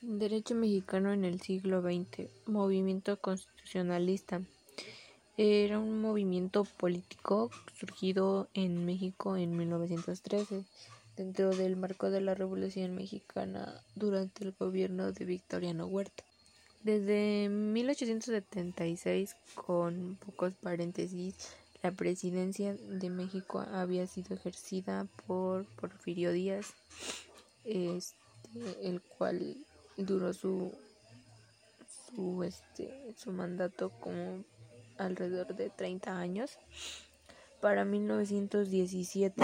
Derecho mexicano en el siglo XX. Movimiento constitucionalista. Era un movimiento político surgido en México en 1913, dentro del marco de la Revolución Mexicana durante el gobierno de Victoriano Huerta. Desde 1876, con pocos paréntesis, la presidencia de México había sido ejercida por Porfirio Díaz, este, el cual duró su su este su mandato como alrededor de 30 años para 1917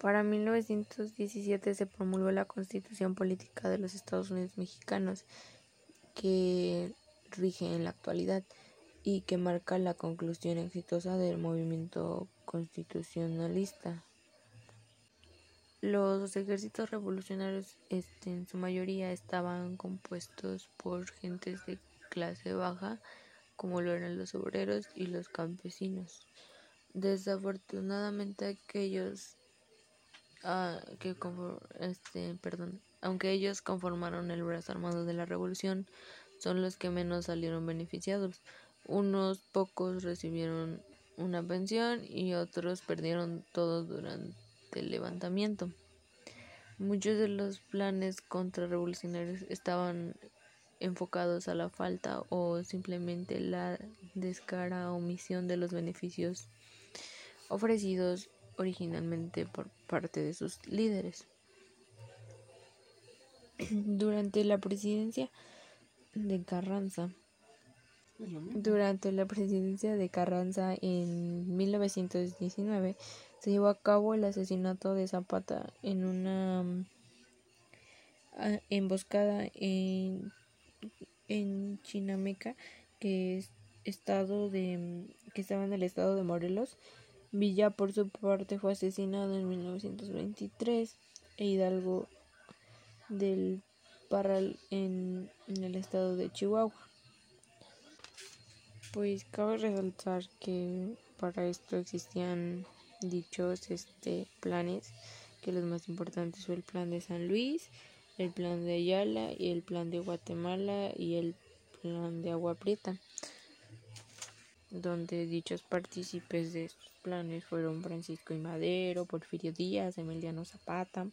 para 1917 se promulgó la Constitución Política de los Estados Unidos Mexicanos que rige en la actualidad y que marca la conclusión exitosa del movimiento constitucionalista. Los ejércitos revolucionarios este, en su mayoría estaban compuestos por gentes de clase baja, como lo eran los obreros y los campesinos. Desafortunadamente aquellos ah, que este, perdón, aunque ellos conformaron el brazo armado de la revolución, son los que menos salieron beneficiados. Unos pocos recibieron una pensión y otros perdieron todo durante el levantamiento. Muchos de los planes contrarrevolucionarios estaban enfocados a la falta o simplemente la descara omisión de los beneficios ofrecidos originalmente por parte de sus líderes. Durante la presidencia de Carranza, durante la presidencia de Carranza en 1919 se llevó a cabo el asesinato de Zapata en una mm, emboscada en, en Chinameca, que es estado de mm, que estaba en el estado de Morelos. Villa por su parte fue asesinado en 1923 e Hidalgo del Parral en, en el estado de Chihuahua. Pues cabe resaltar que para esto existían dichos este, planes, que los más importantes fue el plan de San Luis, el plan de Ayala y el plan de Guatemala y el plan de Agua Prieta, donde dichos partícipes de estos planes fueron Francisco y Madero, Porfirio Díaz, Emiliano Zapata,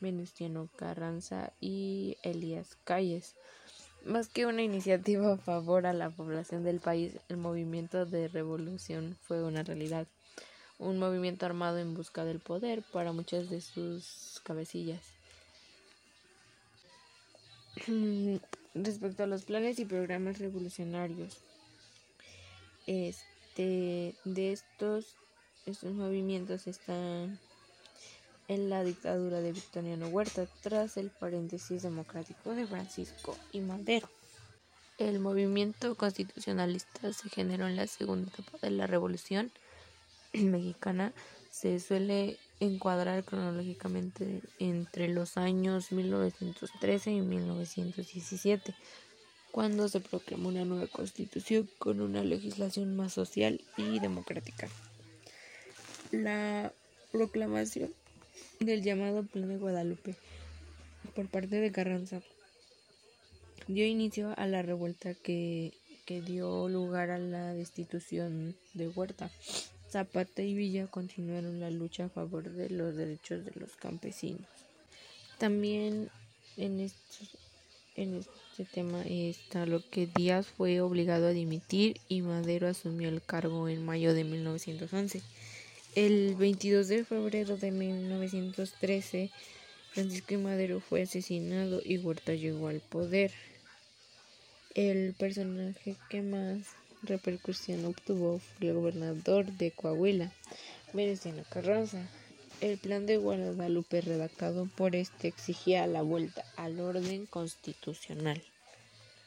Venustiano Carranza y Elías Calles. Más que una iniciativa a favor a la población del país, el movimiento de revolución fue una realidad un movimiento armado en busca del poder para muchas de sus cabecillas. Respecto a los planes y programas revolucionarios, este, de estos, estos movimientos están en la dictadura de Victoriano Huerta tras el paréntesis democrático de Francisco y Madero. El movimiento constitucionalista se generó en la segunda etapa de la revolución mexicana se suele encuadrar cronológicamente entre los años 1913 y 1917, cuando se proclamó una nueva constitución con una legislación más social y democrática. La proclamación del llamado Plan de Guadalupe por parte de Carranza dio inicio a la revuelta que, que dio lugar a la destitución de Huerta. Zapata y Villa continuaron la lucha a favor de los derechos de los campesinos. También en este, tema está lo que Díaz fue obligado a dimitir y Madero asumió el cargo en mayo de 1911. El 22 de febrero de 1913, Francisco Madero fue asesinado y Huerta llegó al poder. El personaje que más repercusión obtuvo el gobernador de Coahuila, Venustiano Carranza. El plan de Guadalupe redactado por este exigía la vuelta al orden constitucional.